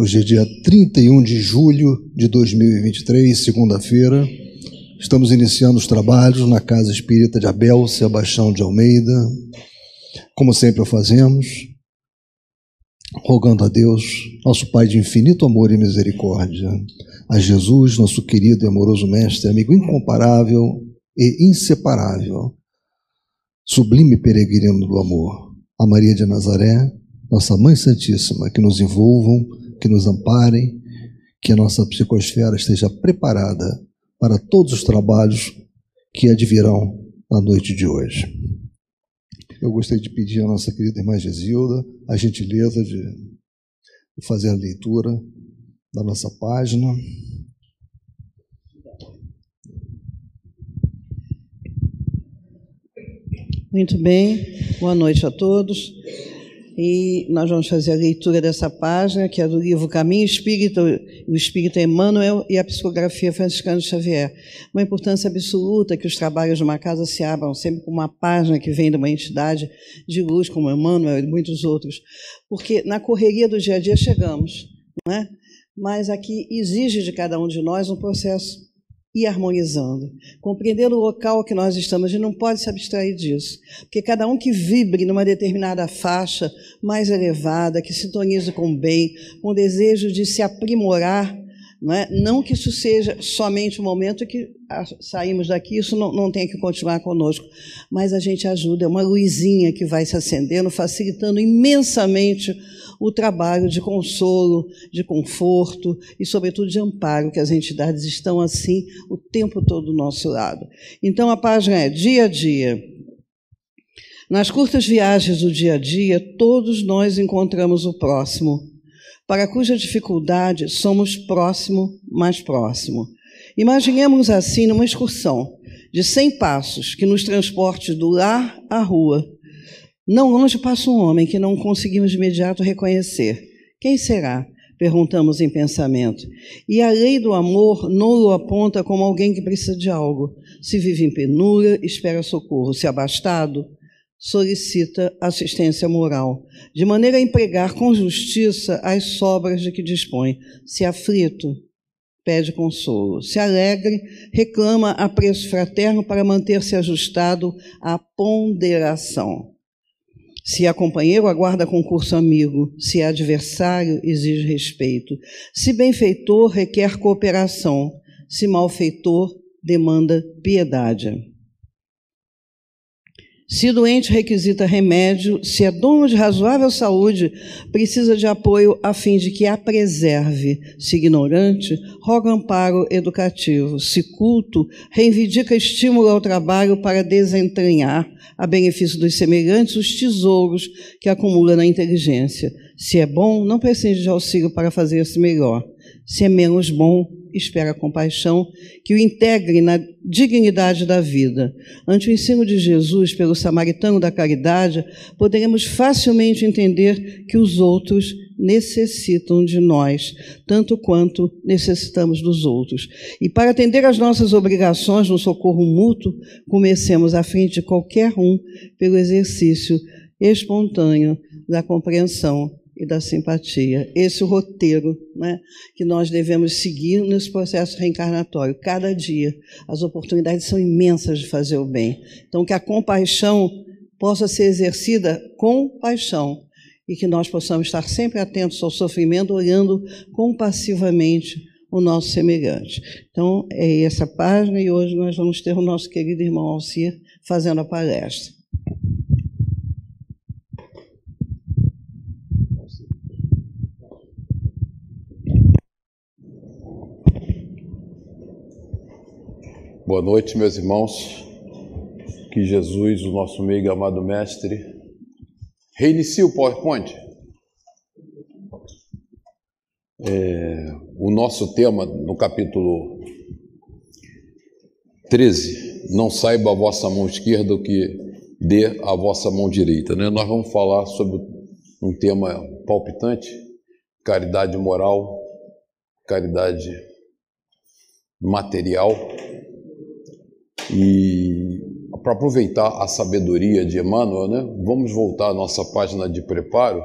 Hoje é dia 31 de julho de 2023, segunda-feira. Estamos iniciando os trabalhos na Casa Espírita de Abel Sebastião de Almeida, como sempre o fazemos, rogando a Deus, nosso Pai de infinito amor e misericórdia, a Jesus, nosso querido e amoroso Mestre, amigo incomparável e inseparável, sublime peregrino do amor, a Maria de Nazaré, nossa Mãe Santíssima, que nos envolvam, que nos amparem, que a nossa psicosfera esteja preparada para todos os trabalhos que advirão na noite de hoje. Eu gostaria de pedir à nossa querida irmã Gesilda a gentileza de fazer a leitura da nossa página. Muito bem, boa noite a todos. E nós vamos fazer a leitura dessa página, que é do livro Caminho Espírita, o Espírito Emmanuel e a Psicografia Franciscana Xavier. Uma importância absoluta que os trabalhos de uma casa se abram sempre com uma página que vem de uma entidade de luz, como Emmanuel e muitos outros. Porque na correria do dia a dia chegamos, não é? mas aqui exige de cada um de nós um processo e harmonizando, compreendendo o local que nós estamos. A gente não pode se abstrair disso, porque cada um que vibre numa determinada faixa mais elevada, que sintonize com o bem, com o desejo de se aprimorar, não, é? não que isso seja somente um momento que saímos daqui, isso não, não tem que continuar conosco, mas a gente ajuda, é uma luzinha que vai se acendendo, facilitando imensamente o trabalho de consolo, de conforto e, sobretudo, de amparo, que as entidades estão assim o tempo todo do nosso lado. Então, a página é dia a dia. Nas curtas viagens do dia a dia, todos nós encontramos o próximo, para cuja dificuldade somos próximo, mais próximo. Imaginemos assim numa excursão de 100 passos que nos transporte do lar à rua não longe passa um homem que não conseguimos de imediato reconhecer. Quem será? Perguntamos em pensamento. E a lei do amor não o aponta como alguém que precisa de algo. Se vive em penúria, espera socorro. Se abastado, solicita assistência moral, de maneira a empregar com justiça as sobras de que dispõe. Se aflito, pede consolo. Se alegre, reclama apreço fraterno para manter-se ajustado à ponderação. Se é companheiro, aguarda concurso amigo. Se é adversário, exige respeito. Se benfeitor, requer cooperação. Se malfeitor, demanda piedade. Se doente requisita remédio, se é dono de razoável saúde, precisa de apoio a fim de que a preserve. Se ignorante, roga amparo educativo. Se culto, reivindica estímulo ao trabalho para desentranhar, a benefício dos semelhantes, os tesouros que acumula na inteligência. Se é bom, não precisa de auxílio para fazer-se melhor. Se é menos bom, espera compaixão que o integre na dignidade da vida. Ante o ensino de Jesus pelo samaritano da caridade, poderemos facilmente entender que os outros necessitam de nós, tanto quanto necessitamos dos outros. E para atender às nossas obrigações no socorro mútuo, comecemos à frente de qualquer um pelo exercício espontâneo da compreensão e da simpatia. Esse é o roteiro né, que nós devemos seguir nesse processo reencarnatório. Cada dia, as oportunidades são imensas de fazer o bem. Então, que a compaixão possa ser exercida com paixão e que nós possamos estar sempre atentos ao sofrimento, olhando compassivamente o nosso semelhante. Então, é essa página e hoje nós vamos ter o nosso querido irmão Alcir fazendo a palestra. Boa noite, meus irmãos. Que Jesus, o nosso amigo e amado Mestre, reinicie o PowerPoint. É, o nosso tema no capítulo 13, não saiba a vossa mão esquerda o que dê a vossa mão direita. Né? Nós vamos falar sobre um tema palpitante, caridade moral, caridade material e para aproveitar a sabedoria de Emmanuel, né, vamos voltar à nossa página de preparo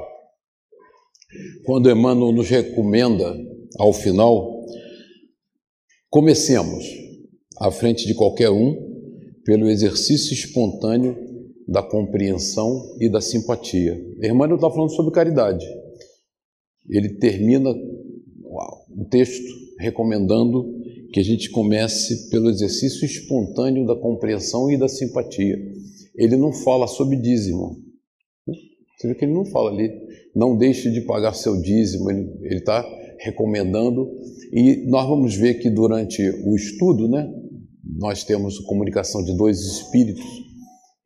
quando Emmanuel nos recomenda, ao final, comecemos, à frente de qualquer um, pelo exercício espontâneo da compreensão e da simpatia. Emmanuel está falando sobre caridade. Ele termina o texto recomendando que a gente comece pelo exercício espontâneo da compreensão e da simpatia. Ele não fala sobre dízimo. Né? Você vê que ele não fala ali, não deixe de pagar seu dízimo, ele está recomendando. E nós vamos ver que durante o estudo, né, nós temos comunicação de dois espíritos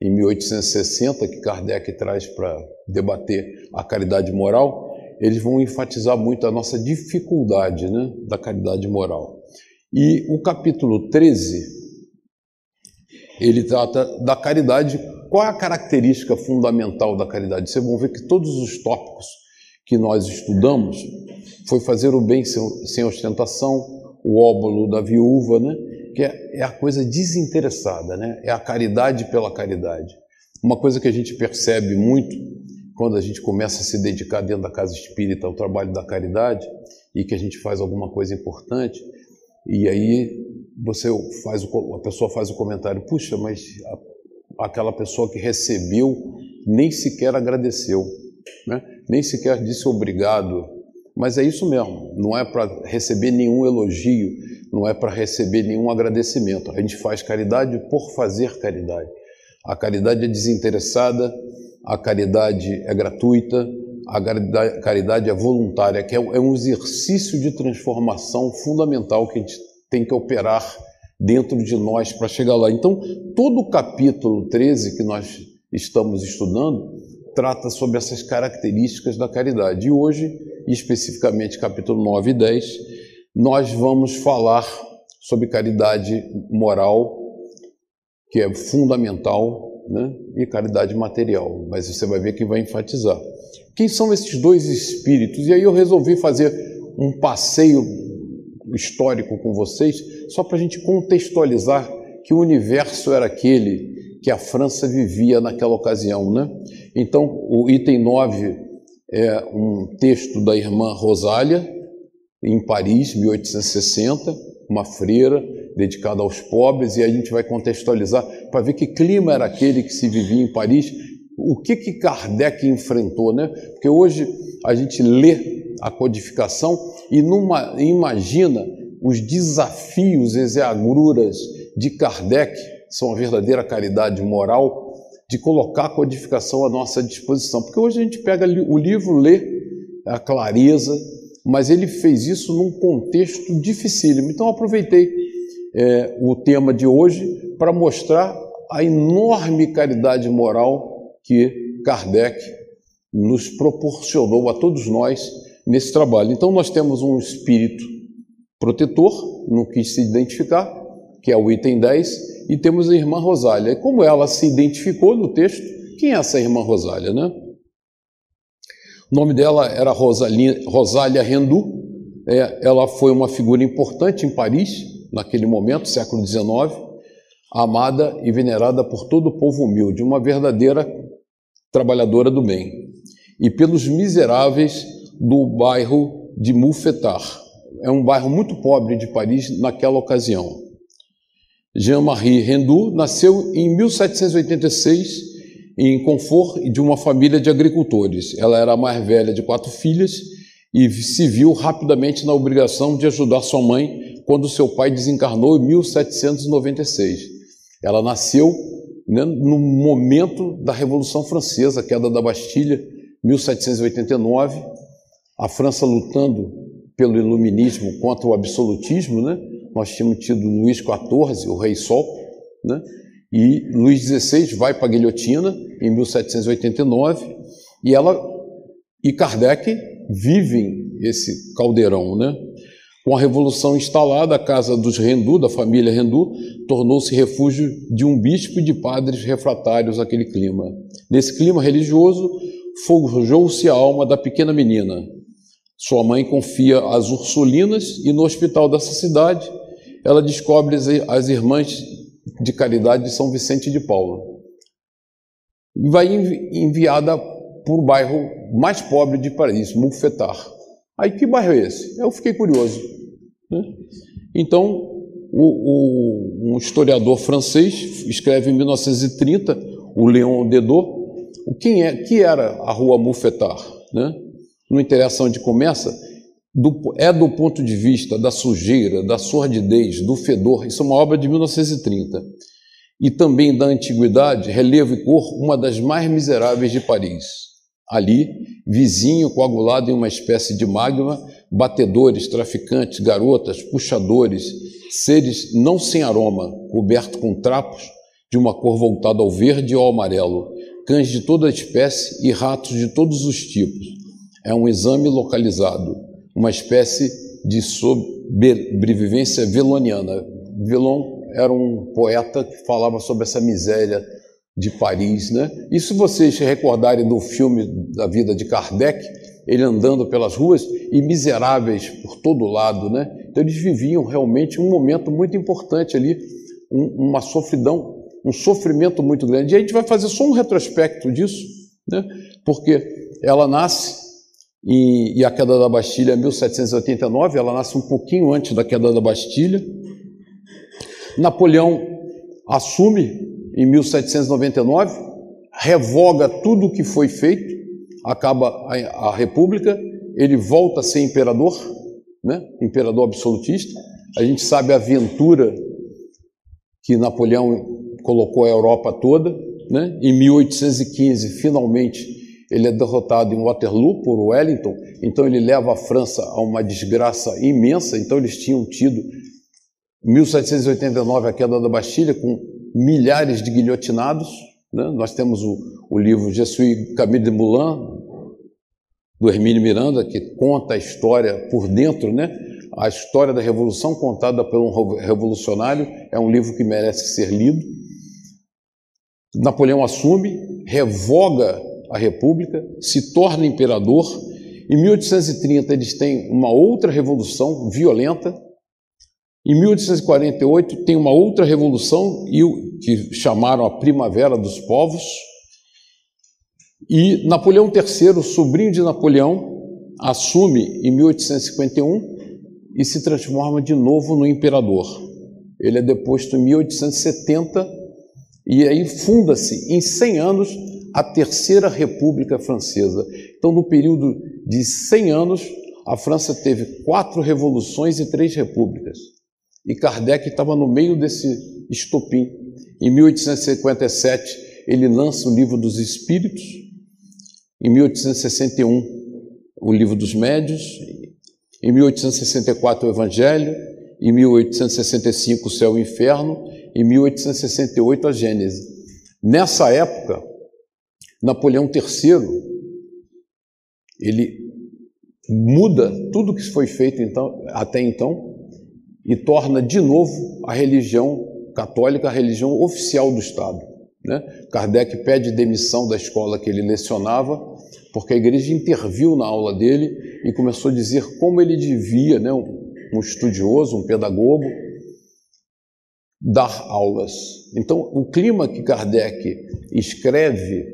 em 1860, que Kardec traz para debater a caridade moral, eles vão enfatizar muito a nossa dificuldade né, da caridade moral. E o capítulo 13, ele trata da caridade. Qual é a característica fundamental da caridade? Vocês vão ver que todos os tópicos que nós estudamos foi fazer o bem sem, ostentação, o óbolo da viúva, né? que é, é a coisa desinteressada, né? é a caridade pela caridade. Uma coisa que a gente percebe muito quando a gente começa a se dedicar dentro da casa espírita ao trabalho da caridade e que a gente faz alguma coisa importante, e aí você faz o, a pessoa faz o comentário, puxa, mas a, aquela pessoa que recebeu nem sequer agradeceu, né? nem sequer disse obrigado. Mas é isso mesmo, não é para receber nenhum elogio, não é para receber nenhum agradecimento. A gente faz caridade por fazer caridade. A caridade é desinteressada, a caridade é gratuita, a caridade é voluntária, que é, é um exercício de transformação fundamental que a gente tem que operar dentro de nós para chegar lá. Então, todo o capítulo 13 que nós estamos estudando trata sobre essas características da caridade. E hoje, especificamente capítulo 9 e 10, nós vamos falar sobre caridade moral, que é fundamental, né? e caridade material. Mas você vai ver que vai enfatizar. Quem são esses dois espíritos? E aí eu resolvi fazer um passeio histórico com vocês, só para a gente contextualizar que o universo era aquele que a França vivia naquela ocasião. Né? Então, o item 9 é um texto da irmã Rosália, em Paris, 1860, uma freira dedicada aos pobres, e a gente vai contextualizar para ver que clima era aquele que se vivia em Paris, o que, que Kardec enfrentou, né? Porque hoje a gente lê a codificação e numa, imagina os desafios, agruras de Kardec, são a verdadeira caridade moral, de colocar a codificação à nossa disposição. Porque hoje a gente pega o livro, lê a clareza, mas ele fez isso num contexto dificílimo. Então aproveitei é, o tema de hoje para mostrar a enorme caridade moral que Kardec nos proporcionou a todos nós nesse trabalho. Então nós temos um espírito protetor, não quis se identificar, que é o item 10, e temos a irmã Rosália. Como ela se identificou no texto, quem é essa irmã Rosália, né? O nome dela era Rosália Rendu. É, ela foi uma figura importante em Paris, naquele momento, século XIX, amada e venerada por todo o povo humilde, uma verdadeira trabalhadora do bem. E pelos miseráveis do bairro de Moufetar. É um bairro muito pobre de Paris naquela ocasião. Jean-Marie Rendu nasceu em 1786 em Confort de uma família de agricultores. Ela era a mais velha de quatro filhas e se viu rapidamente na obrigação de ajudar sua mãe quando seu pai desencarnou em 1796. Ela nasceu no momento da Revolução Francesa, a queda da Bastilha, 1789, a França lutando pelo iluminismo contra o absolutismo, né? Nós tínhamos tido Luís XIV, o Rei Sol, né? E Luís XVI vai para a guilhotina em 1789 e ela e Kardec vivem esse caldeirão, né? Com a revolução instalada, a casa dos Rendu, da família Rendu, tornou-se refúgio de um bispo e de padres refratários àquele clima. Nesse clima religioso, forjou-se a alma da pequena menina. Sua mãe confia às Ursulinas e no hospital dessa cidade ela descobre as irmãs de caridade de São Vicente de Paula. Vai enviada para o bairro mais pobre de Paris, Moufetar. Aí que bairro é esse? Eu fiquei curioso. Né? Então, o, o, um historiador francês escreve em 1930, o Léon Dedot, o quem é que era a rua Moufetar, né? Não interessa onde começa, do, é do ponto de vista da sujeira, da sordidez, do fedor. Isso é uma obra de 1930 e também da antiguidade, relevo e cor, uma das mais miseráveis de Paris. Ali, vizinho coagulado em uma espécie de magma, batedores, traficantes, garotas, puxadores, seres não sem aroma, coberto com trapos de uma cor voltada ao verde ou ao amarelo, cães de toda espécie e ratos de todos os tipos. É um exame localizado, uma espécie de sobrevivência veloniana. Velon era um poeta que falava sobre essa miséria de Paris, né? Se vocês recordarem do filme da vida de Kardec, ele andando pelas ruas e miseráveis por todo lado, né? Então eles viviam realmente um momento muito importante ali, um, uma sofridão, um sofrimento muito grande. E a gente vai fazer só um retrospecto disso, né? Porque ela nasce e, e a queda da Bastilha é 1789, ela nasce um pouquinho antes da queda da Bastilha. Napoleão assume em 1799, revoga tudo o que foi feito, acaba a, a República, ele volta a ser imperador, né? imperador absolutista. A gente sabe a aventura que Napoleão colocou a Europa toda. Né? Em 1815, finalmente, ele é derrotado em Waterloo por Wellington, então ele leva a França a uma desgraça imensa. Então, eles tinham tido 1789, a queda da Bastilha, com milhares de guilhotinados. Né? Nós temos o, o livro Je suis Camille de Moulin, do Hermínio Miranda, que conta a história por dentro, né? A história da Revolução contada por um revolucionário é um livro que merece ser lido. Napoleão assume, revoga a República, se torna imperador. Em 1830 eles têm uma outra revolução violenta, em 1848 tem uma outra revolução que chamaram a Primavera dos Povos. E Napoleão III, sobrinho de Napoleão, assume em 1851 e se transforma de novo no imperador. Ele é deposto em 1870 e aí funda-se em 100 anos a Terceira República Francesa. Então, no período de 100 anos, a França teve quatro revoluções e três repúblicas. E Kardec estava no meio desse estopim. Em 1857, ele lança o Livro dos Espíritos. Em 1861, o Livro dos Médios. Em 1864, o Evangelho. Em 1865, o Céu e o Inferno. Em 1868, a Gênese. Nessa época, Napoleão III, ele muda tudo que foi feito então, até então e torna de novo a religião católica a religião oficial do Estado. Né? Kardec pede demissão da escola que ele lecionava, porque a igreja interviu na aula dele e começou a dizer como ele devia, né, um estudioso, um pedagogo, dar aulas. Então, o clima que Kardec escreve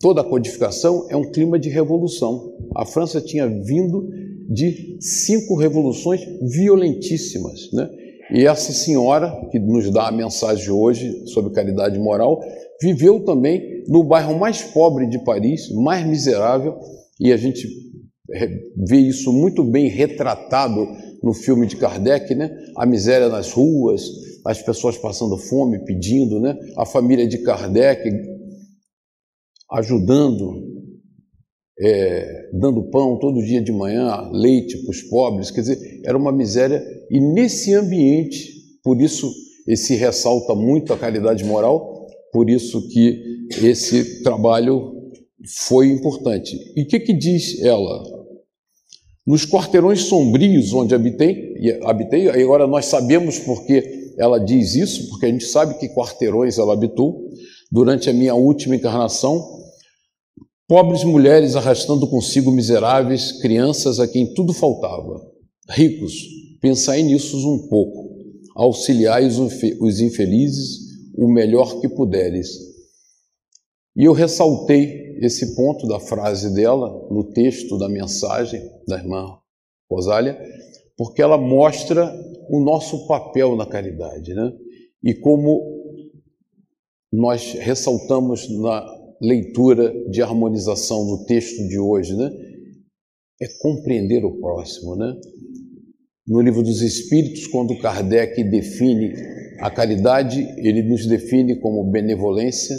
toda a codificação é um clima de revolução. A França tinha vindo de cinco revoluções violentíssimas. Né? E essa senhora, que nos dá a mensagem hoje sobre caridade moral, viveu também no bairro mais pobre de Paris, mais miserável, e a gente vê isso muito bem retratado no filme de Kardec, né? A miséria nas ruas, as pessoas passando fome, pedindo, né? A família de Kardec ajudando é, dando pão todo dia de manhã, leite para os pobres, quer dizer, era uma miséria. E nesse ambiente, por isso esse ressalta muito a caridade moral, por isso que esse trabalho foi importante. E o que, que diz ela? Nos quarteirões sombrios onde habitei, habitei, agora nós sabemos porque ela diz isso, porque a gente sabe que quarteirões ela habitou. Durante a minha última encarnação, Pobres mulheres arrastando consigo miseráveis crianças a quem tudo faltava. Ricos, pensai nisso um pouco. Auxiliai os infelizes o melhor que puderes. E eu ressaltei esse ponto da frase dela no texto da mensagem da irmã Rosália, porque ela mostra o nosso papel na caridade, né? E como nós ressaltamos na leitura de harmonização no texto de hoje, né? É compreender o próximo, né? No livro dos Espíritos, quando Kardec define a caridade, ele nos define como benevolência,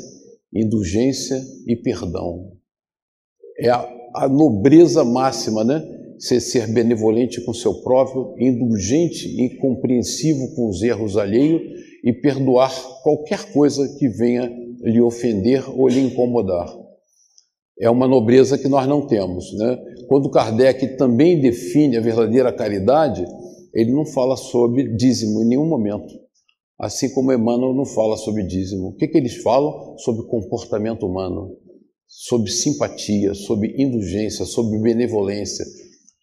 indulgência e perdão. É a, a nobreza máxima, né? Ser, ser benevolente com seu próprio, indulgente e compreensivo com os erros alheios e perdoar qualquer coisa que venha lhe ofender ou lhe incomodar. É uma nobreza que nós não temos. Né? Quando Kardec também define a verdadeira caridade, ele não fala sobre dízimo em nenhum momento. Assim como Emmanuel não fala sobre dízimo. O que, que eles falam? Sobre comportamento humano, sobre simpatia, sobre indulgência, sobre benevolência,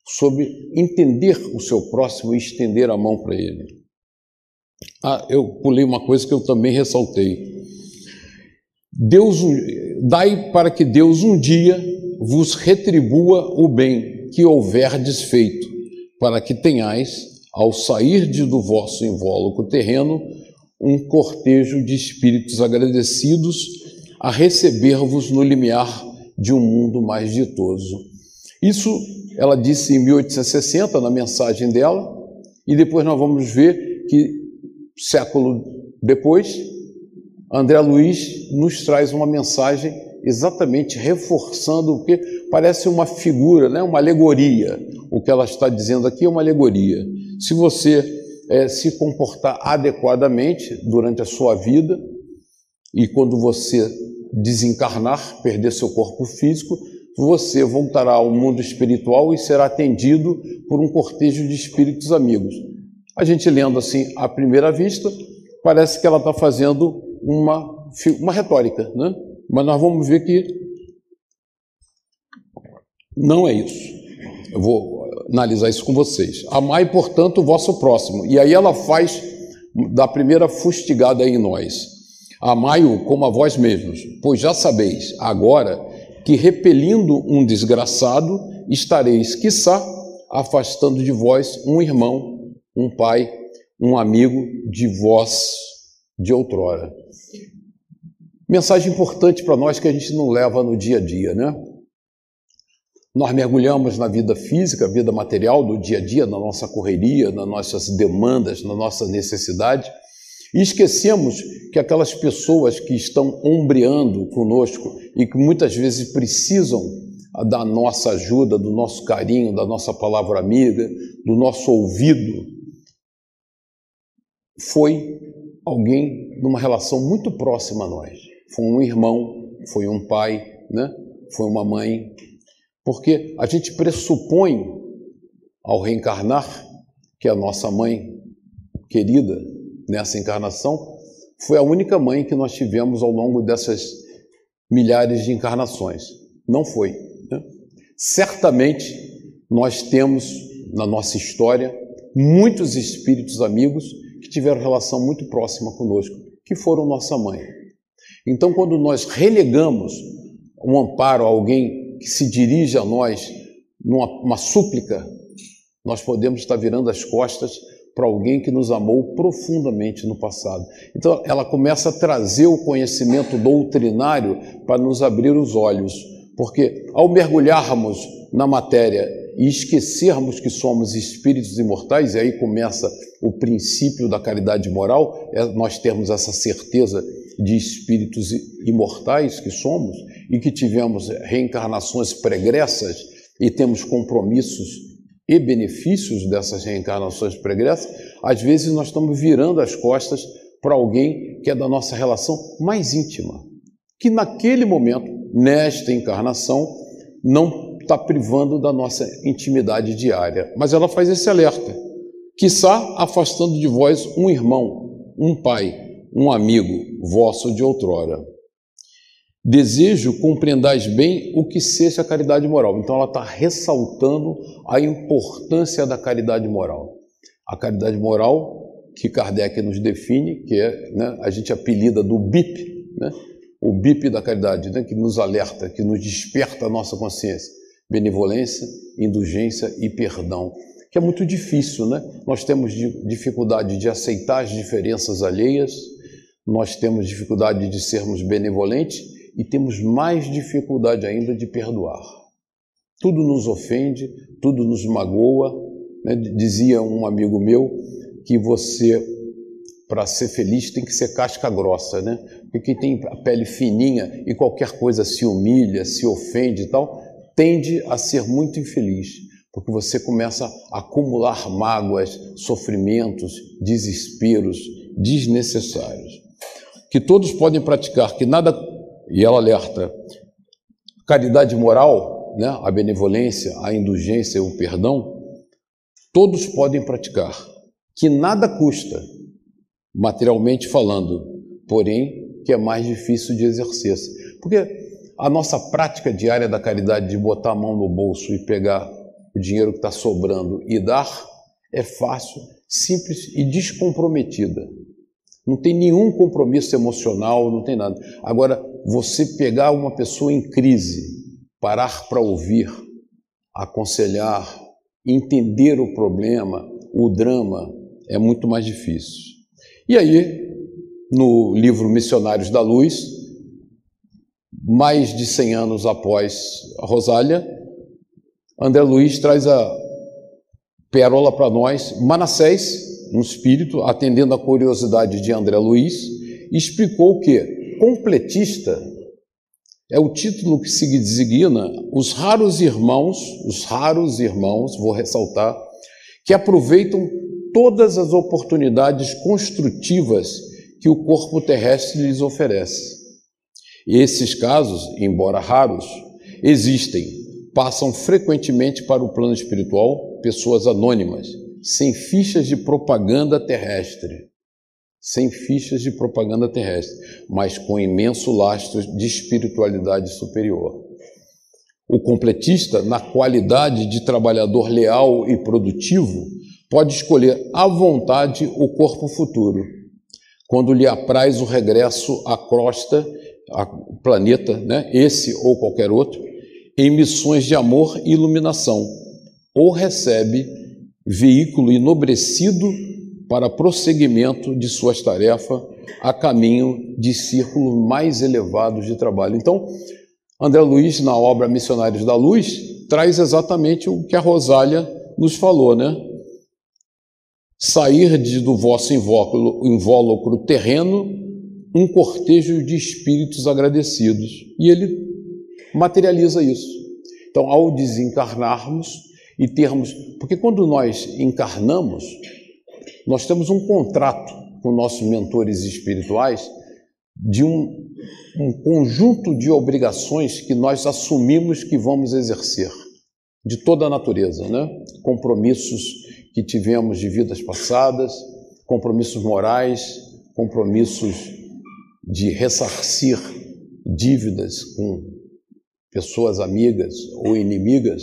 sobre entender o seu próximo e estender a mão para ele. Ah, eu pulei uma coisa que eu também ressaltei. Deus dai para que Deus um dia vos retribua o bem que houver desfeito, para que tenhais, ao sair de do vosso invólucro terreno, um cortejo de espíritos agradecidos a receber-vos no limiar de um mundo mais ditoso. Isso ela disse em 1860 na mensagem dela, e depois nós vamos ver que século depois André Luiz nos traz uma mensagem exatamente reforçando o que parece uma figura, né? uma alegoria. O que ela está dizendo aqui é uma alegoria. Se você é, se comportar adequadamente durante a sua vida e quando você desencarnar, perder seu corpo físico, você voltará ao mundo espiritual e será atendido por um cortejo de espíritos amigos. A gente lendo assim à primeira vista, parece que ela está fazendo uma, uma retórica, né? mas nós vamos ver que não é isso. Eu vou analisar isso com vocês. Amai, portanto, o vosso próximo. E aí ela faz da primeira fustigada em nós. Amai-o como a vós mesmos, pois já sabeis agora que repelindo um desgraçado, estareis, quiçá, afastando de vós um irmão, um pai, um amigo de vós de outrora. Mensagem importante para nós que a gente não leva no dia a dia, né? Nós mergulhamos na vida física, vida material do dia a dia, na nossa correria, nas nossas demandas, na nossa necessidade, e esquecemos que aquelas pessoas que estão ombreando conosco e que muitas vezes precisam da nossa ajuda, do nosso carinho, da nossa palavra amiga, do nosso ouvido, foi alguém numa relação muito próxima a nós. Foi um irmão, foi um pai, né? foi uma mãe. Porque a gente pressupõe, ao reencarnar, que a nossa mãe querida nessa encarnação foi a única mãe que nós tivemos ao longo dessas milhares de encarnações. Não foi. Né? Certamente nós temos na nossa história muitos espíritos amigos que tiveram relação muito próxima conosco, que foram nossa mãe. Então, quando nós relegamos um amparo a alguém que se dirige a nós numa súplica, nós podemos estar virando as costas para alguém que nos amou profundamente no passado. Então, ela começa a trazer o conhecimento doutrinário para nos abrir os olhos, porque ao mergulharmos na matéria e esquecermos que somos espíritos imortais, e aí começa o princípio da caridade moral, é nós termos essa certeza de espíritos imortais que somos e que tivemos reencarnações pregressas e temos compromissos e benefícios dessas reencarnações pregressas, às vezes nós estamos virando as costas para alguém que é da nossa relação mais íntima, que naquele momento, nesta encarnação, não está privando da nossa intimidade diária. Mas ela faz esse alerta: quiçá afastando de vós um irmão, um pai, um amigo vosso de outrora. Desejo compreendais bem o que seja a caridade moral. Então, ela está ressaltando a importância da caridade moral. A caridade moral que Kardec nos define, que é, né, a gente apelida do BIP, né, o BIP da caridade, né, que nos alerta, que nos desperta a nossa consciência. Benevolência, indulgência e perdão. Que é muito difícil, né? Nós temos dificuldade de aceitar as diferenças alheias, nós temos dificuldade de sermos benevolentes e temos mais dificuldade ainda de perdoar. Tudo nos ofende, tudo nos magoa. Né? Dizia um amigo meu que você, para ser feliz, tem que ser casca grossa, né? Porque quem tem a pele fininha e qualquer coisa se humilha, se ofende e tal, tende a ser muito infeliz, porque você começa a acumular mágoas, sofrimentos, desesperos desnecessários que todos podem praticar, que nada, e ela alerta, caridade moral, né, a benevolência, a indulgência, o perdão, todos podem praticar, que nada custa, materialmente falando, porém que é mais difícil de exercer-se. Porque a nossa prática diária da caridade de botar a mão no bolso e pegar o dinheiro que está sobrando e dar é fácil, simples e descomprometida. Não tem nenhum compromisso emocional, não tem nada. Agora, você pegar uma pessoa em crise, parar para ouvir, aconselhar, entender o problema, o drama, é muito mais difícil. E aí, no livro Missionários da Luz, mais de 100 anos após Rosália, André Luiz traz a pérola para nós, Manassés, um espírito, atendendo à curiosidade de André Luiz, explicou que completista é o título que se designa os raros irmãos, os raros irmãos, vou ressaltar, que aproveitam todas as oportunidades construtivas que o corpo terrestre lhes oferece. Esses casos, embora raros, existem, passam frequentemente para o plano espiritual pessoas anônimas sem fichas de propaganda terrestre, sem fichas de propaganda terrestre, mas com imenso lastro de espiritualidade superior. O completista, na qualidade de trabalhador leal e produtivo, pode escolher à vontade o corpo futuro, quando lhe apraz o regresso à crosta, ao planeta, né, esse ou qualquer outro, em missões de amor e iluminação, ou recebe veículo enobrecido para prosseguimento de suas tarefas a caminho de círculos mais elevados de trabalho. Então, André Luiz, na obra Missionários da Luz, traz exatamente o que a Rosália nos falou, né? Sair de, do vosso invólucro, invólucro terreno um cortejo de espíritos agradecidos. E ele materializa isso. Então, ao desencarnarmos, e termos. Porque quando nós encarnamos, nós temos um contrato com nossos mentores espirituais de um, um conjunto de obrigações que nós assumimos que vamos exercer, de toda a natureza, né? Compromissos que tivemos de vidas passadas, compromissos morais, compromissos de ressarcir dívidas com pessoas amigas ou inimigas,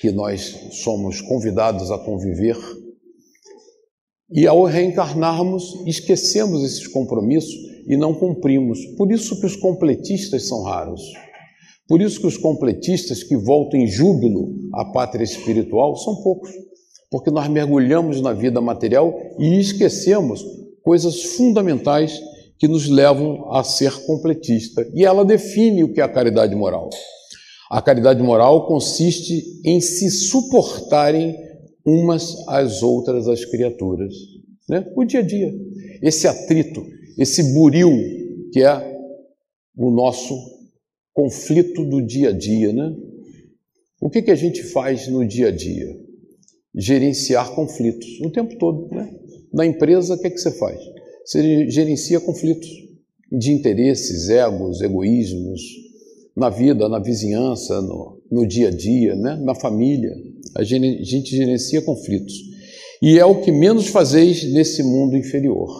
que nós somos convidados a conviver. E ao reencarnarmos, esquecemos esses compromissos e não cumprimos. Por isso que os completistas são raros. Por isso que os completistas que voltam em júbilo à pátria espiritual são poucos. Porque nós mergulhamos na vida material e esquecemos coisas fundamentais que nos levam a ser completista. E ela define o que é a caridade moral. A caridade moral consiste em se suportarem umas às outras as criaturas. Né? O dia a dia. Esse atrito, esse buril que é o nosso conflito do dia a dia. Né? O que, que a gente faz no dia a dia? Gerenciar conflitos o tempo todo. Né? Na empresa, o que, que você faz? Você gerencia conflitos de interesses, egos, egoísmos, na vida, na vizinhança, no, no dia a dia, né? na família. A gente, a gente gerencia conflitos. E é o que menos fazeis nesse mundo inferior,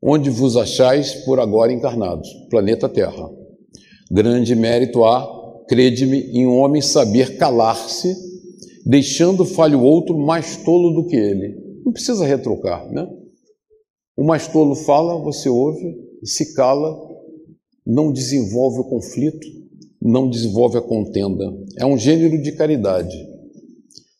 onde vos achais por agora encarnados, planeta Terra. Grande mérito há, crede-me, em um homem saber calar-se, deixando falho outro mais tolo do que ele. Não precisa retrucar, né? O mais tolo fala, você ouve, se cala não desenvolve o conflito, não desenvolve a contenda. É um gênero de caridade.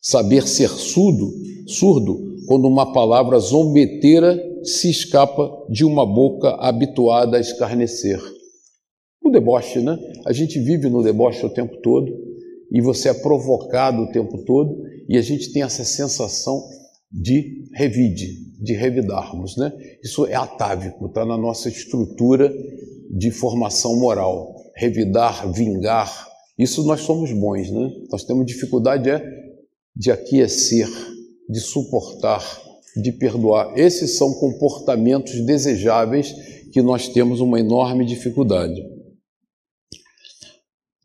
Saber ser surdo, surdo quando uma palavra zombeteira se escapa de uma boca habituada a escarnecer. O deboche, né? A gente vive no deboche o tempo todo e você é provocado o tempo todo e a gente tem essa sensação de revide, de revidarmos, né? Isso é atávico, está na nossa estrutura de formação moral. Revidar, vingar, isso nós somos bons, né? Nós temos dificuldade é de aquecer, de suportar, de perdoar. Esses são comportamentos desejáveis que nós temos uma enorme dificuldade.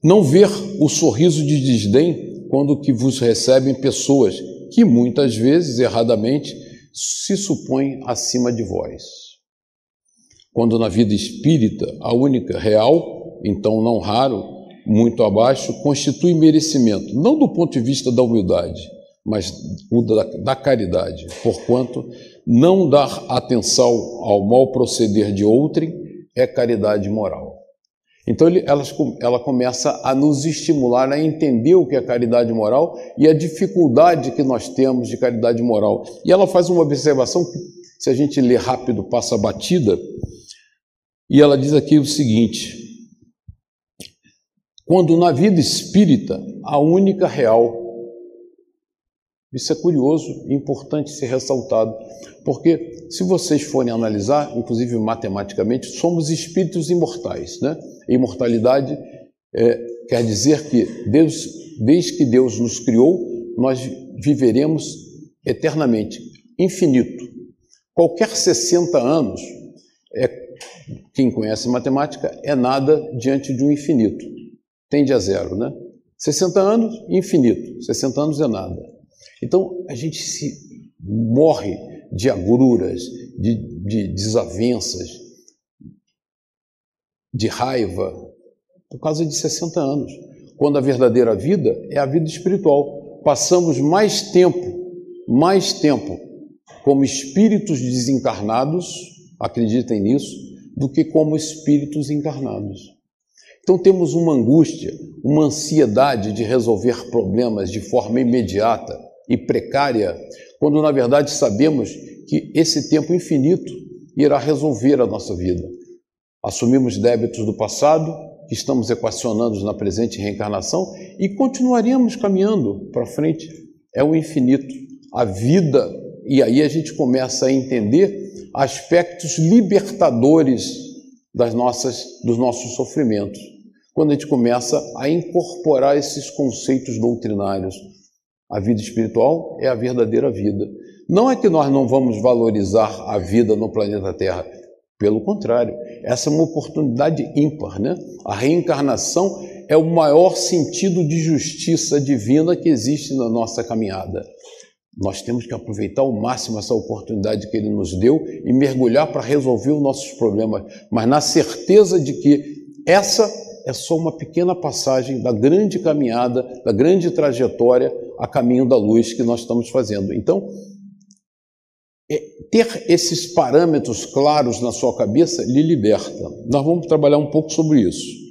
Não ver o sorriso de desdém quando que vos recebem pessoas que muitas vezes, erradamente, se supõem acima de vós. Quando na vida espírita, a única real, então não raro, muito abaixo, constitui merecimento, não do ponto de vista da humildade, mas da, da caridade, porquanto não dar atenção ao mal proceder de outrem é caridade moral. Então ele, ela, começa a nos estimular a entender o que é caridade moral e a dificuldade que nós temos de caridade moral. E ela faz uma observação que, se a gente ler rápido, passa batida, e ela diz aqui o seguinte: quando na vida espírita a única real isso é curioso e importante ser ressaltado, porque se vocês forem analisar, inclusive matematicamente, somos espíritos imortais. Né? Imortalidade é, quer dizer que Deus, desde que Deus nos criou, nós viveremos eternamente, infinito. Qualquer 60 anos, é, quem conhece matemática, é nada diante de um infinito. Tende a zero, né? 60 anos, infinito. 60 anos é nada. Então, a gente se morre de agruras, de, de desavenças, de raiva, por causa de 60 anos, quando a verdadeira vida é a vida espiritual. Passamos mais tempo, mais tempo, como espíritos desencarnados, acreditem nisso, do que como espíritos encarnados. Então temos uma angústia, uma ansiedade de resolver problemas de forma imediata e precária, quando na verdade sabemos que esse tempo infinito irá resolver a nossa vida. Assumimos débitos do passado, que estamos equacionando na presente reencarnação e continuaremos caminhando para frente. É o infinito, a vida, e aí a gente começa a entender aspectos libertadores das nossas, dos nossos sofrimentos. Quando a gente começa a incorporar esses conceitos doutrinários, a vida espiritual é a verdadeira vida. Não é que nós não vamos valorizar a vida no planeta Terra, pelo contrário, essa é uma oportunidade ímpar, né? A reencarnação é o maior sentido de justiça divina que existe na nossa caminhada. Nós temos que aproveitar ao máximo essa oportunidade que ele nos deu e mergulhar para resolver os nossos problemas, mas na certeza de que essa é só uma pequena passagem da grande caminhada, da grande trajetória a caminho da luz que nós estamos fazendo. Então, ter esses parâmetros claros na sua cabeça lhe liberta. Nós vamos trabalhar um pouco sobre isso.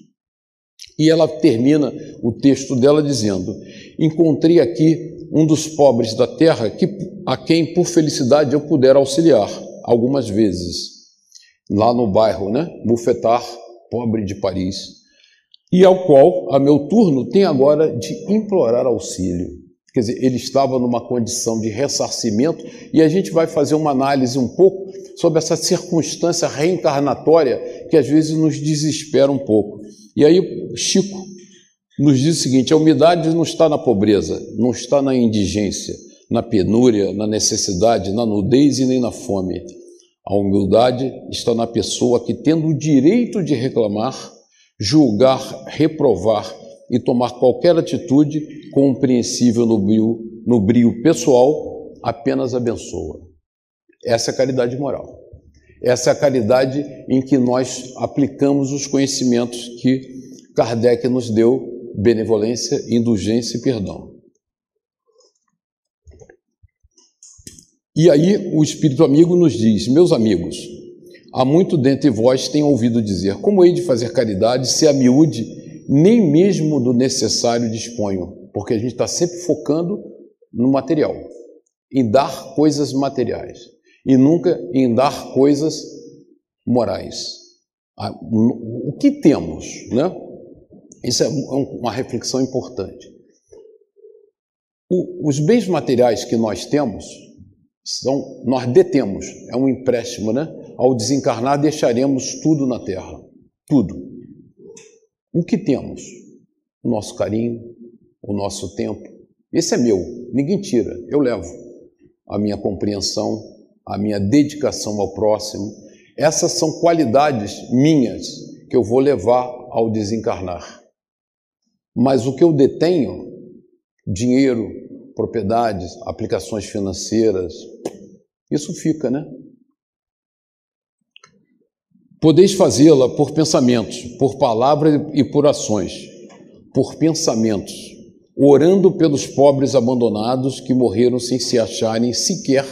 E ela termina o texto dela dizendo: Encontrei aqui um dos pobres da terra que, a quem, por felicidade, eu puder auxiliar algumas vezes, lá no bairro, né? Bufetar, pobre de Paris, e ao qual, a meu turno, tem agora de implorar auxílio. Quer dizer, ele estava numa condição de ressarcimento e a gente vai fazer uma análise um pouco sobre essa circunstância reencarnatória que às vezes nos desespera um pouco. E aí, Chico nos diz o seguinte: a humildade não está na pobreza, não está na indigência, na penúria, na necessidade, na nudez e nem na fome. A humildade está na pessoa que, tendo o direito de reclamar, julgar, reprovar e tomar qualquer atitude compreensível no brio, no brio pessoal, apenas abençoa. Essa é a caridade moral. Essa é a caridade em que nós aplicamos os conhecimentos que Kardec nos deu, benevolência, indulgência e perdão. E aí o Espírito Amigo nos diz: Meus amigos, Há muito dentre vós tem ouvido dizer: Como hei de fazer caridade se a miúde nem mesmo do necessário disponho? Porque a gente está sempre focando no material, em dar coisas materiais, e nunca em dar coisas morais. O que temos, né? Isso é uma reflexão importante. os bens materiais que nós temos são, nós detemos, é um empréstimo, né? Ao desencarnar, deixaremos tudo na terra. Tudo. O que temos? O nosso carinho, o nosso tempo. Esse é meu, ninguém tira, eu levo. A minha compreensão, a minha dedicação ao próximo. Essas são qualidades minhas que eu vou levar ao desencarnar. Mas o que eu detenho, dinheiro, propriedades, aplicações financeiras, isso fica, né? Podeis fazê-la por pensamentos, por palavras e por ações, por pensamentos, orando pelos pobres abandonados que morreram sem se acharem sequer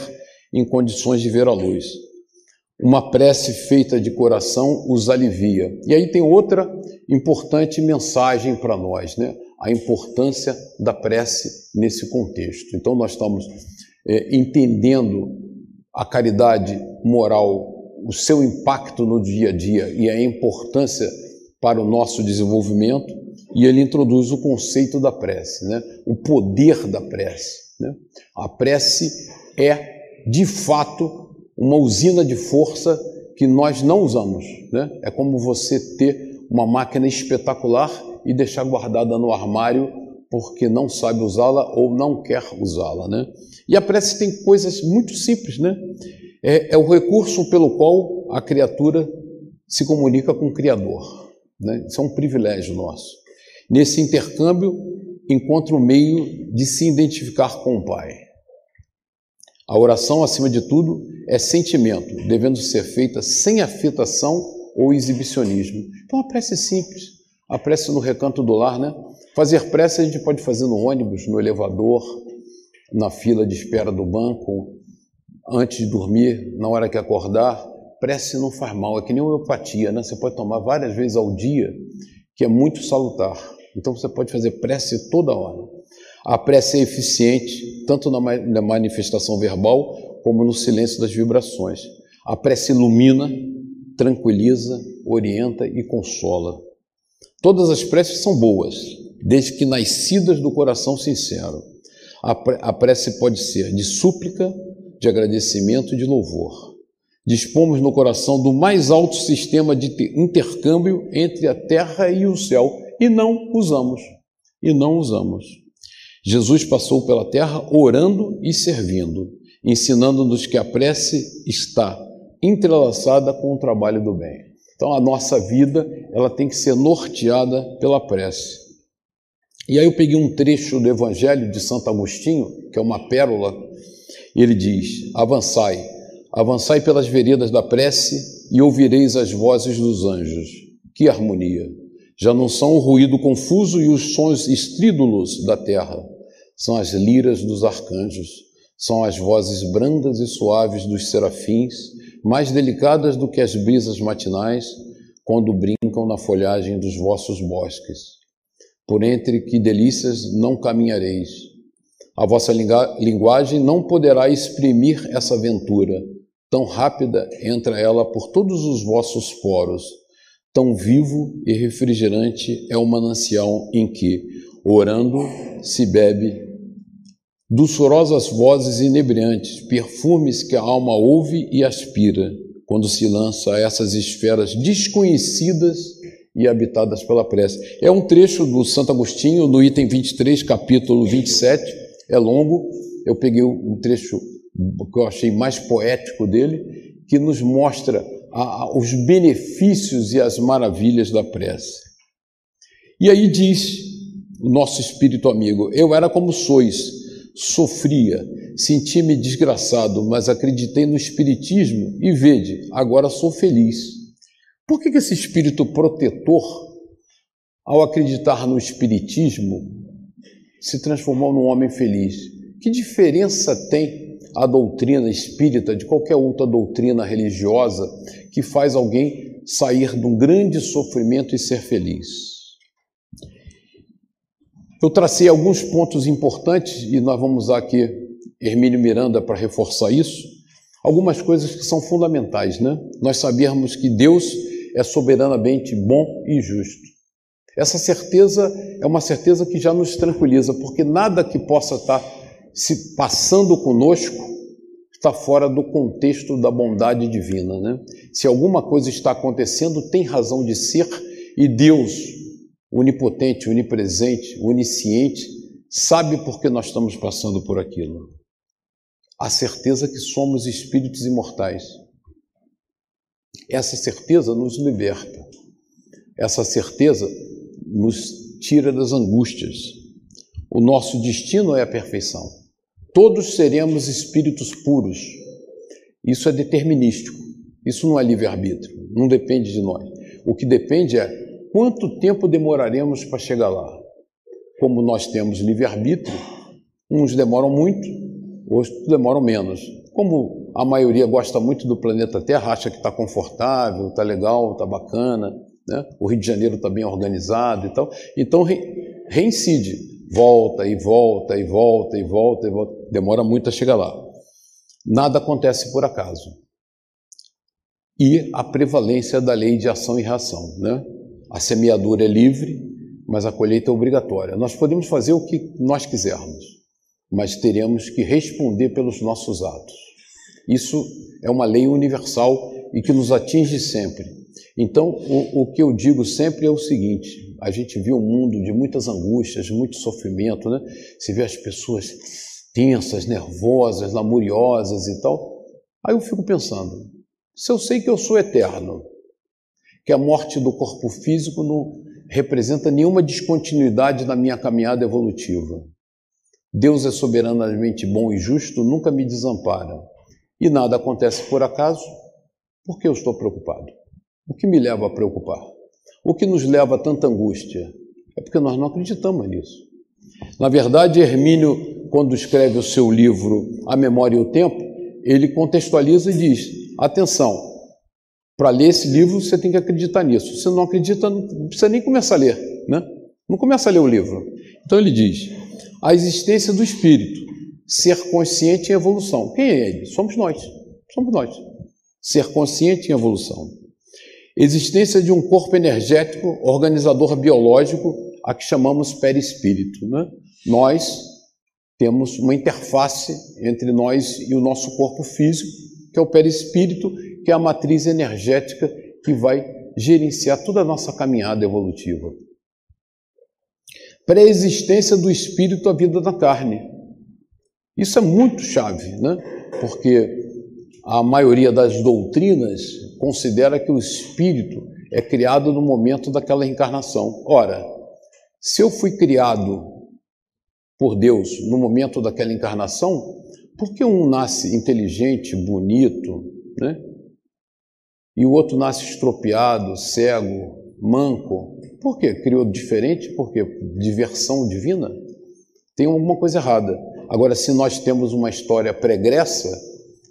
em condições de ver a luz. Uma prece feita de coração os alivia. E aí tem outra importante mensagem para nós, né? A importância da prece nesse contexto. Então, nós estamos é, entendendo a caridade moral o seu impacto no dia a dia e a importância para o nosso desenvolvimento, e ele introduz o conceito da prece, né? o poder da prece. Né? A prece é, de fato, uma usina de força que nós não usamos. Né? É como você ter uma máquina espetacular e deixar guardada no armário porque não sabe usá-la ou não quer usá-la. Né? E a prece tem coisas muito simples, né? é, é o recurso pelo qual a criatura se comunica com o Criador. Né? Isso é um privilégio nosso. Nesse intercâmbio, encontra o meio de se identificar com o Pai. A oração, acima de tudo, é sentimento, devendo ser feita sem afetação ou exibicionismo. Então, a prece é simples. A prece no recanto do lar, né? Fazer prece a gente pode fazer no ônibus, no elevador, na fila de espera do banco, antes de dormir, na hora que acordar, prece não faz mal, é que nem homeopatia, né? Você pode tomar várias vezes ao dia, que é muito salutar. Então você pode fazer prece toda hora. A prece é eficiente, tanto na manifestação verbal como no silêncio das vibrações. A prece ilumina, tranquiliza, orienta e consola. Todas as preces são boas, desde que nascidas do coração sincero. A prece pode ser de súplica, de agradecimento e de louvor. Dispomos no coração do mais alto sistema de intercâmbio entre a terra e o céu e não usamos. E não usamos. Jesus passou pela terra orando e servindo, ensinando-nos que a prece está entrelaçada com o trabalho do bem. Então a nossa vida, ela tem que ser norteada pela prece. E aí eu peguei um trecho do Evangelho de Santo Agostinho, que é uma pérola ele diz: Avançai, avançai pelas veredas da prece e ouvireis as vozes dos anjos. Que harmonia! Já não são o ruído confuso e os sons estrídulos da terra, são as liras dos arcanjos, são as vozes brandas e suaves dos serafins, mais delicadas do que as brisas matinais, quando brincam na folhagem dos vossos bosques. Por entre que delícias não caminhareis, a vossa linguagem não poderá exprimir essa aventura. Tão rápida entra ela por todos os vossos poros. Tão vivo e refrigerante é o manancial em que, orando, se bebe doçorosas vozes inebriantes, perfumes que a alma ouve e aspira, quando se lança a essas esferas desconhecidas e habitadas pela prece. É um trecho do Santo Agostinho, no item 23, capítulo 27, é longo, eu peguei um trecho que eu achei mais poético dele, que nos mostra a, os benefícios e as maravilhas da prece. E aí diz o nosso espírito amigo: Eu era como sois, sofria, senti-me desgraçado, mas acreditei no Espiritismo e vede, agora sou feliz. Por que, que esse espírito protetor, ao acreditar no Espiritismo, se transformou num homem feliz. Que diferença tem a doutrina espírita, de qualquer outra doutrina religiosa que faz alguém sair de um grande sofrimento e ser feliz. Eu tracei alguns pontos importantes e nós vamos usar aqui Hermínio Miranda para reforçar isso. Algumas coisas que são fundamentais, né? Nós sabemos que Deus é soberanamente bom e justo. Essa certeza é uma certeza que já nos tranquiliza, porque nada que possa estar se passando conosco está fora do contexto da bondade divina. Né? Se alguma coisa está acontecendo, tem razão de ser, e Deus, onipotente, onipresente, onisciente, sabe por que nós estamos passando por aquilo. A certeza que somos espíritos imortais. Essa certeza nos liberta. Essa certeza nos tira das angústias. O nosso destino é a perfeição. Todos seremos espíritos puros. Isso é determinístico. Isso não é livre-arbítrio. Não depende de nós. O que depende é quanto tempo demoraremos para chegar lá. Como nós temos livre-arbítrio, uns demoram muito, outros demoram menos. Como a maioria gosta muito do planeta Terra, acha que está confortável, está legal, está bacana, né? o Rio de Janeiro está bem organizado e tal, então reincide volta e volta e volta e volta e volta. Demora muito a chegar lá. Nada acontece por acaso. E a prevalência da lei de ação e reação. Né? A semeadura é livre, mas a colheita é obrigatória. Nós podemos fazer o que nós quisermos, mas teremos que responder pelos nossos atos. Isso é uma lei universal e que nos atinge sempre. Então, o, o que eu digo sempre é o seguinte: a gente vê um mundo de muitas angústias, muito sofrimento, né? Você vê as pessoas tensas, nervosas, lamuriosas e tal. Aí eu fico pensando, se eu sei que eu sou eterno, que a morte do corpo físico não representa nenhuma descontinuidade na minha caminhada evolutiva. Deus é soberanamente bom e justo, nunca me desampara. E nada acontece por acaso, por que eu estou preocupado? O que me leva a preocupar? O que nos leva a tanta angústia? É porque nós não acreditamos nisso. Na verdade, Hermínio, quando escreve o seu livro A Memória e o Tempo, ele contextualiza e diz: atenção, para ler esse livro você tem que acreditar nisso. Se não acredita, não precisa nem começar a ler, né? Não começa a ler o livro. Então ele diz: a existência do espírito, ser consciente em evolução. Quem é ele? Somos nós. Somos nós. Ser consciente em evolução. Existência de um corpo energético, organizador biológico, a que chamamos perispírito. Né? Nós temos uma interface entre nós e o nosso corpo físico, que é o perispírito, que é a matriz energética que vai gerenciar toda a nossa caminhada evolutiva. Pré-existência do espírito à vida da carne. Isso é muito chave, né? porque a maioria das doutrinas considera que o espírito é criado no momento daquela encarnação. Ora, se eu fui criado por Deus no momento daquela encarnação, por que um nasce inteligente, bonito, né? E o outro nasce estropiado, cego, manco? Por quê? Criou diferente? Por quê? Diversão divina? Tem alguma coisa errada. Agora, se nós temos uma história pregressa,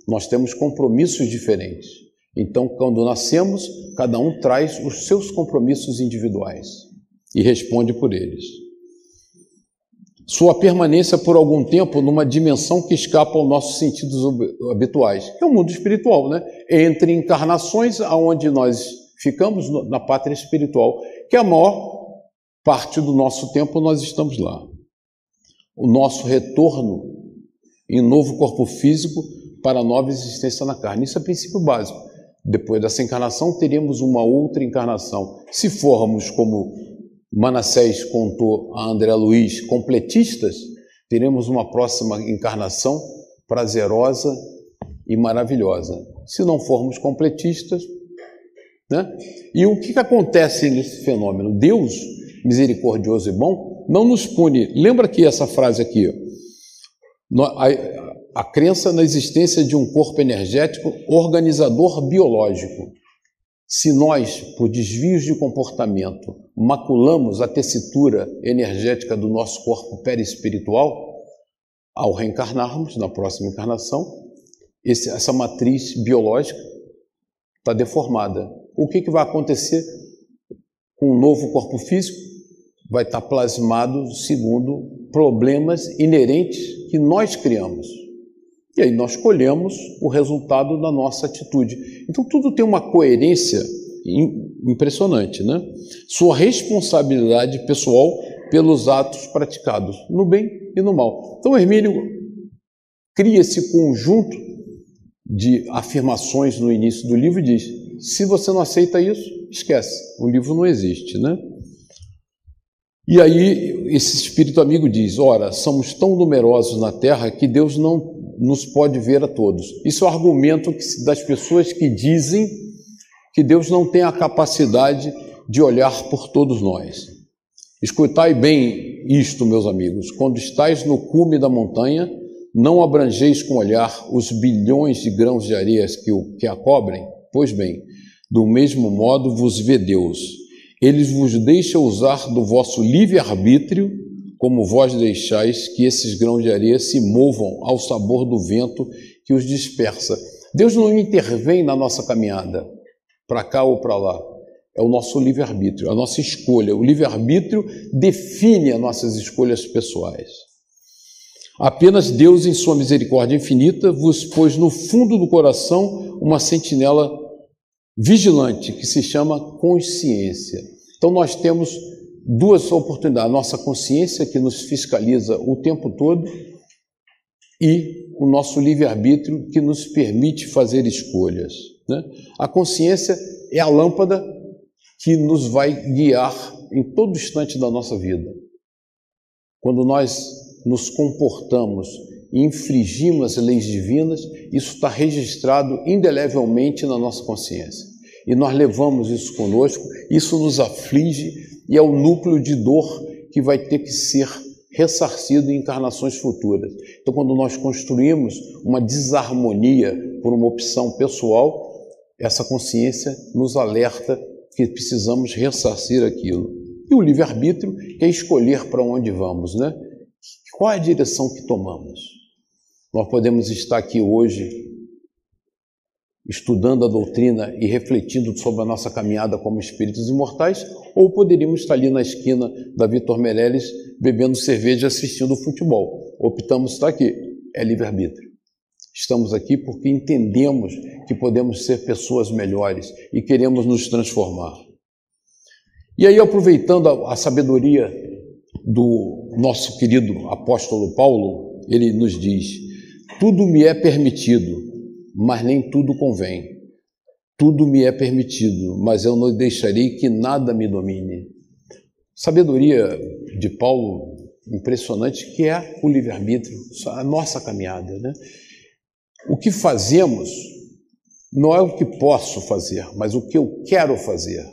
nós temos compromissos diferentes. Então, quando nascemos, cada um traz os seus compromissos individuais e responde por eles. Sua permanência por algum tempo numa dimensão que escapa aos nossos sentidos habituais, que é o mundo espiritual, né? Entre encarnações, aonde nós ficamos na pátria espiritual, que é a maior parte do nosso tempo nós estamos lá. O nosso retorno em novo corpo físico para a nova existência na carne. Isso é princípio básico. Depois dessa encarnação, teremos uma outra encarnação. Se formos, como Manassés contou a André Luiz, completistas, teremos uma próxima encarnação prazerosa e maravilhosa. Se não formos completistas, né? E o que, que acontece nesse fenômeno? Deus, misericordioso e bom, não nos pune. Lembra que essa frase aqui, a crença na existência de um corpo energético organizador biológico. Se nós, por desvios de comportamento, maculamos a tessitura energética do nosso corpo perispiritual, ao reencarnarmos na próxima encarnação, esse, essa matriz biológica está deformada. O que, que vai acontecer com o novo corpo físico? Vai estar plasmado segundo problemas inerentes que nós criamos. E aí nós colhemos o resultado da nossa atitude. Então tudo tem uma coerência impressionante, né? Sua responsabilidade pessoal pelos atos praticados, no bem e no mal. Então Hermínio cria esse conjunto de afirmações no início do livro e diz: se você não aceita isso, esquece, o livro não existe, né? E aí esse espírito amigo diz: ora, somos tão numerosos na Terra que Deus não nos pode ver a todos. Isso é o argumento das pessoas que dizem que Deus não tem a capacidade de olhar por todos nós. Escutai bem isto, meus amigos: quando estais no cume da montanha, não abrangeis com olhar os bilhões de grãos de areia que, o, que a cobrem? Pois bem, do mesmo modo vos vê Deus. Ele vos deixa usar do vosso livre-arbítrio, como vós deixais que esses grãos de areia se movam ao sabor do vento que os dispersa. Deus não intervém na nossa caminhada, para cá ou para lá. É o nosso livre-arbítrio, a nossa escolha. O livre-arbítrio define as nossas escolhas pessoais. Apenas Deus, em sua misericórdia infinita, vos pôs no fundo do coração uma sentinela vigilante que se chama consciência. Então nós temos duas oportunidades: a nossa consciência que nos fiscaliza o tempo todo e o nosso livre-arbítrio que nos permite fazer escolhas. Né? A consciência é a lâmpada que nos vai guiar em todo instante da nossa vida. Quando nós nos comportamos e infringimos as leis divinas, isso está registrado indelevelmente na nossa consciência. E nós levamos isso conosco, isso nos aflige e é o núcleo de dor que vai ter que ser ressarcido em encarnações futuras. Então, quando nós construímos uma desarmonia por uma opção pessoal, essa consciência nos alerta que precisamos ressarcir aquilo. E o livre-arbítrio é escolher para onde vamos, né? Qual é a direção que tomamos? Nós podemos estar aqui hoje estudando a doutrina e refletindo sobre a nossa caminhada como espíritos imortais, ou poderíamos estar ali na esquina da Vitor Meirelles bebendo cerveja e assistindo futebol. Optamos estar aqui. É livre-arbítrio. Estamos aqui porque entendemos que podemos ser pessoas melhores e queremos nos transformar. E aí, aproveitando a, a sabedoria do nosso querido apóstolo Paulo, ele nos diz: Tudo me é permitido, mas nem tudo convém. Tudo me é permitido, mas eu não deixarei que nada me domine. Sabedoria de Paulo impressionante que é o livre-arbítrio, a nossa caminhada, né? O que fazemos não é o que posso fazer, mas o que eu quero fazer,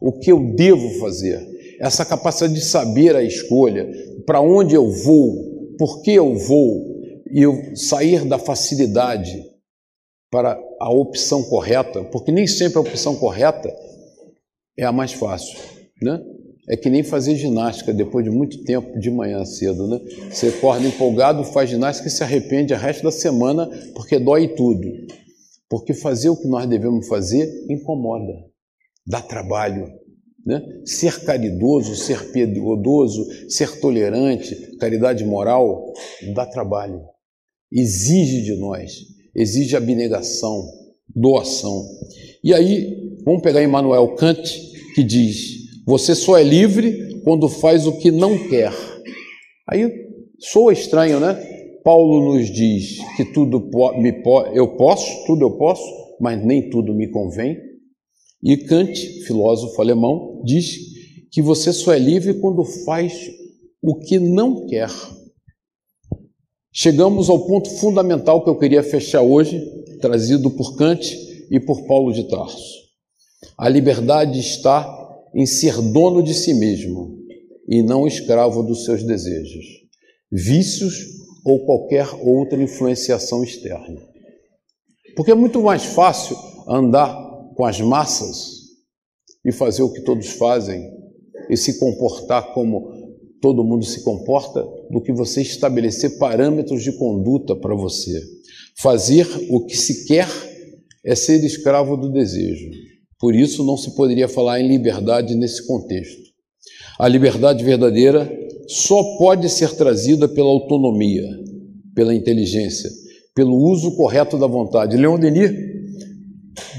o que eu devo fazer. Essa capacidade de saber a escolha, para onde eu vou, por que eu vou, e eu sair da facilidade para a opção correta, porque nem sempre a opção correta é a mais fácil, né? É que nem fazer ginástica depois de muito tempo de manhã cedo, né? Você acorda empolgado, faz ginástica e se arrepende o resto da semana porque dói tudo. Porque fazer o que nós devemos fazer incomoda, dá trabalho. Né? Ser caridoso, ser piedoso, ser tolerante, caridade moral, dá trabalho. Exige de nós, exige abnegação, doação. E aí, vamos pegar Emmanuel Kant, que diz: você só é livre quando faz o que não quer. Aí soa estranho, né? Paulo nos diz que tudo me eu posso, tudo eu posso, mas nem tudo me convém. E Kant, filósofo alemão, diz que você só é livre quando faz o que não quer. Chegamos ao ponto fundamental que eu queria fechar hoje, trazido por Kant e por Paulo de Tarso. A liberdade está em ser dono de si mesmo e não escravo dos seus desejos, vícios ou qualquer outra influenciação externa. Porque é muito mais fácil andar com as massas e fazer o que todos fazem e se comportar como todo mundo se comporta do que você estabelecer parâmetros de conduta para você. Fazer o que se quer é ser escravo do desejo. Por isso, não se poderia falar em liberdade nesse contexto. A liberdade verdadeira só pode ser trazida pela autonomia, pela inteligência, pelo uso correto da vontade. Leon Denis,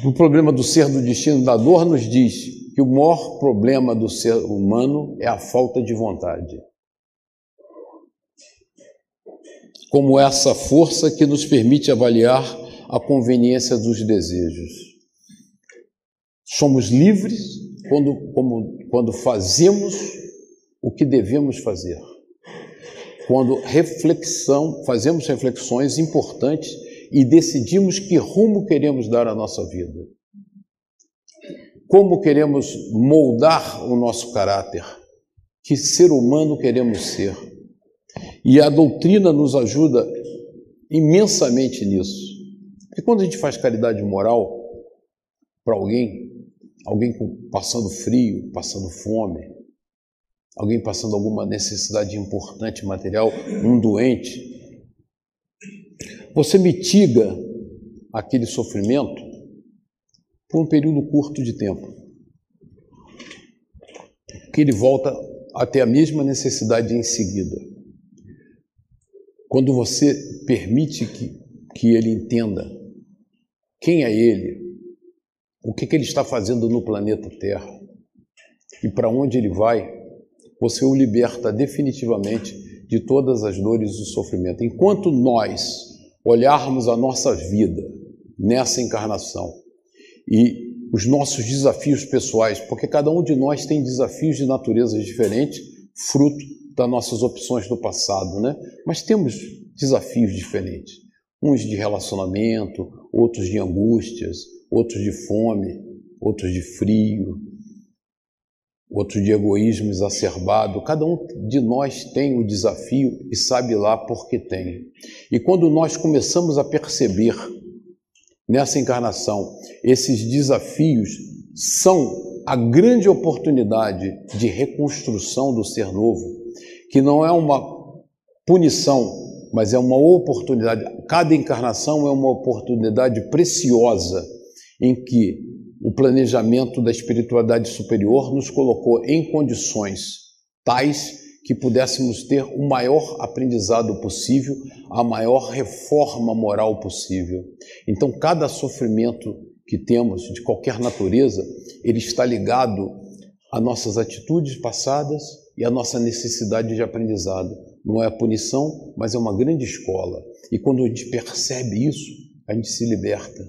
no problema do ser, do destino, da dor, nos diz que o maior problema do ser humano é a falta de vontade. Como essa força que nos permite avaliar a conveniência dos desejos. Somos livres quando, como, quando fazemos o que devemos fazer. Quando reflexão, fazemos reflexões importantes e decidimos que rumo queremos dar à nossa vida como queremos moldar o nosso caráter, que ser humano queremos ser. E a doutrina nos ajuda imensamente nisso. Porque quando a gente faz caridade moral para alguém, alguém passando frio, passando fome, alguém passando alguma necessidade importante material, um doente, você mitiga aquele sofrimento por um período curto de tempo. Que ele volta a ter a mesma necessidade em seguida. Quando você permite que, que ele entenda quem é ele, o que, que ele está fazendo no planeta Terra e para onde ele vai, você o liberta definitivamente de todas as dores e o sofrimento. Enquanto nós olharmos a nossa vida nessa encarnação e os nossos desafios pessoais, porque cada um de nós tem desafios de natureza diferente, fruto das nossas opções do passado, né? Mas temos desafios diferentes, uns de relacionamento, outros de angústias, outros de fome, outros de frio, outros de egoísmo exacerbado. Cada um de nós tem o desafio e sabe lá por que tem. E quando nós começamos a perceber nessa encarnação, esses desafios são a grande oportunidade de reconstrução do ser novo, que não é uma punição, mas é uma oportunidade. Cada encarnação é uma oportunidade preciosa em que o planejamento da espiritualidade superior nos colocou em condições tais que pudéssemos ter o maior aprendizado possível, a maior reforma moral possível. Então, cada sofrimento que temos de qualquer natureza, ele está ligado a nossas atitudes passadas e a nossa necessidade de aprendizado. Não é a punição, mas é uma grande escola. E quando a gente percebe isso, a gente se liberta.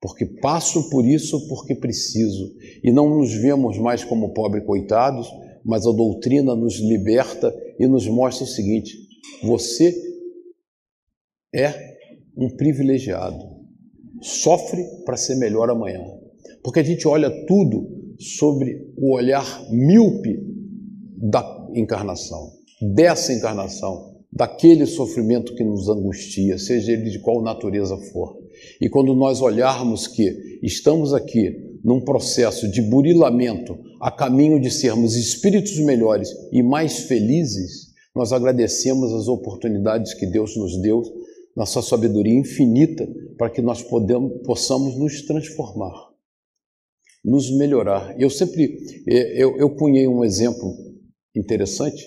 Porque passo por isso porque preciso. E não nos vemos mais como pobres coitados, mas a doutrina nos liberta e nos mostra o seguinte: você é um privilegiado, sofre para ser melhor amanhã. Porque a gente olha tudo sobre o olhar míope da encarnação, dessa encarnação, daquele sofrimento que nos angustia, seja ele de qual natureza for. E quando nós olharmos que estamos aqui num processo de burilamento a caminho de sermos espíritos melhores e mais felizes, nós agradecemos as oportunidades que Deus nos deu na sua sabedoria infinita para que nós podemos, possamos nos transformar, nos melhorar. Eu sempre é, eu, eu cunhei um exemplo interessante,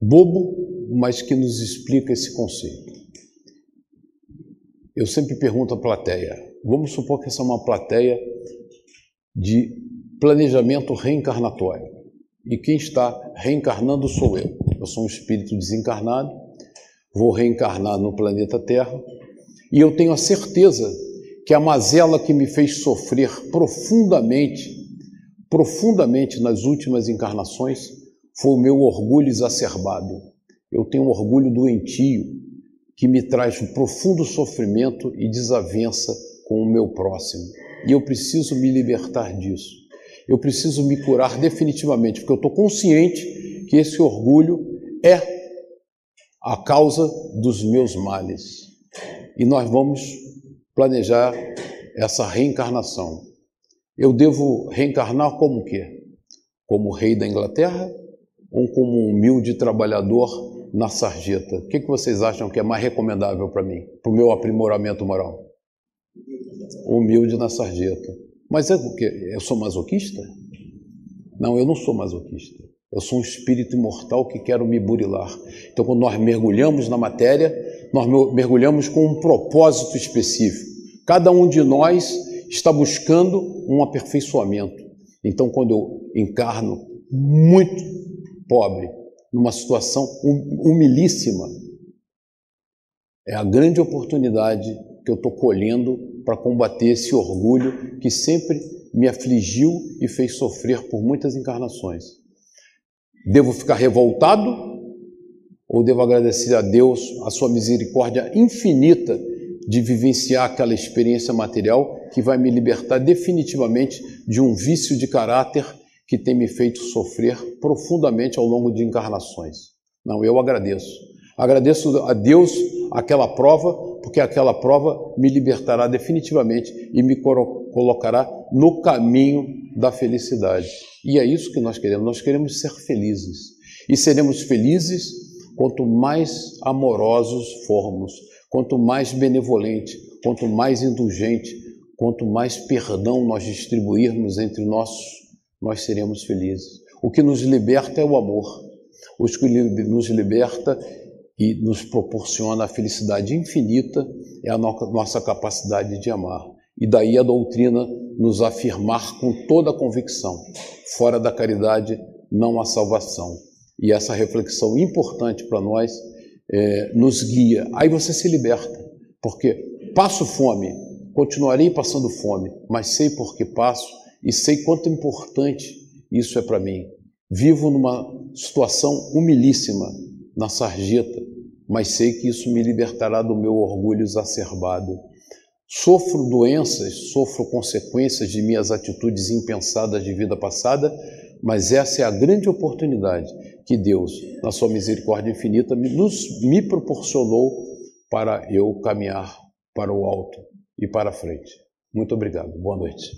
bobo, mas que nos explica esse conceito. Eu sempre pergunto à plateia: Vamos supor que essa é uma plateia de planejamento reencarnatório. E quem está reencarnando sou eu. Eu sou um espírito desencarnado, vou reencarnar no planeta Terra, e eu tenho a certeza que a mazela que me fez sofrer profundamente, profundamente nas últimas encarnações, foi o meu orgulho exacerbado. Eu tenho um orgulho doentio que me traz um profundo sofrimento e desavença com o meu próximo. E eu preciso me libertar disso. Eu preciso me curar definitivamente, porque eu estou consciente que esse orgulho é a causa dos meus males. E nós vamos planejar essa reencarnação. Eu devo reencarnar como quê? como rei da Inglaterra ou como um humilde trabalhador na sarjeta? O que, que vocês acham que é mais recomendável para mim, para o meu aprimoramento moral? Humilde na sarjeta. Mas é porque eu sou masoquista? Não, eu não sou masoquista. Eu sou um espírito imortal que quero me burilar. Então, quando nós mergulhamos na matéria, nós mergulhamos com um propósito específico. Cada um de nós está buscando um aperfeiçoamento. Então, quando eu encarno muito pobre, numa situação humilíssima, é a grande oportunidade que eu estou colhendo para combater esse orgulho que sempre me afligiu e fez sofrer por muitas encarnações. Devo ficar revoltado ou devo agradecer a Deus a sua misericórdia infinita de vivenciar aquela experiência material que vai me libertar definitivamente de um vício de caráter que tem me feito sofrer profundamente ao longo de encarnações. Não, eu agradeço. Agradeço a Deus aquela prova, porque aquela prova me libertará definitivamente e me colocará no caminho da felicidade. E é isso que nós queremos. Nós queremos ser felizes. E seremos felizes quanto mais amorosos formos, quanto mais benevolente, quanto mais indulgente, quanto mais perdão nós distribuirmos entre nós, nós seremos felizes. O que nos liberta é o amor. O que nos liberta e nos proporciona a felicidade infinita é a nossa capacidade de amar. E daí a doutrina nos afirmar com toda a convicção: fora da caridade não há salvação. E essa reflexão importante para nós é, nos guia. Aí você se liberta, porque passo fome, continuarei passando fome, mas sei por que passo e sei quanto importante isso é para mim. Vivo numa situação humilíssima, na sarjeta, mas sei que isso me libertará do meu orgulho exacerbado. Sofro doenças, sofro consequências de minhas atitudes impensadas de vida passada, mas essa é a grande oportunidade que Deus, na sua misericórdia infinita, nos, me proporcionou para eu caminhar para o alto e para a frente. Muito obrigado. Boa noite.